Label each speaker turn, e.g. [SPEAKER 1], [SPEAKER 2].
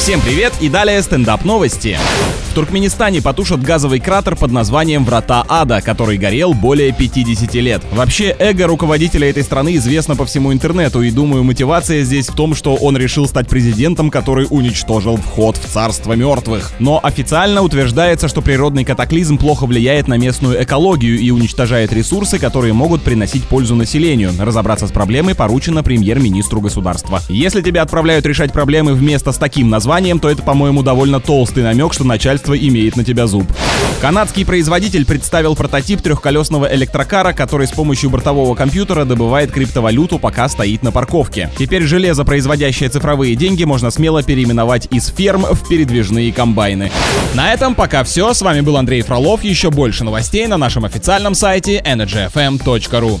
[SPEAKER 1] Всем привет и далее стендап новости. В Туркменистане потушат газовый кратер под названием Врата Ада, который горел более 50 лет. Вообще, эго руководителя этой страны известно по всему интернету, и думаю, мотивация здесь в том, что он решил стать президентом, который уничтожил вход в царство мертвых. Но официально утверждается, что природный катаклизм плохо влияет на местную экологию и уничтожает ресурсы, которые могут приносить пользу населению. Разобраться с проблемой поручено премьер-министру государства. Если тебя отправляют решать проблемы вместо с таким названием, то это, по-моему, довольно толстый намек, что начальство имеет на тебя зуб. Канадский производитель представил прототип трехколесного электрокара, который с помощью бортового компьютера добывает криптовалюту, пока стоит на парковке. Теперь железо, производящее цифровые деньги, можно смело переименовать из ферм в передвижные комбайны. На этом пока все. С вами был Андрей Фролов. Еще больше новостей на нашем официальном сайте energyfm.ru.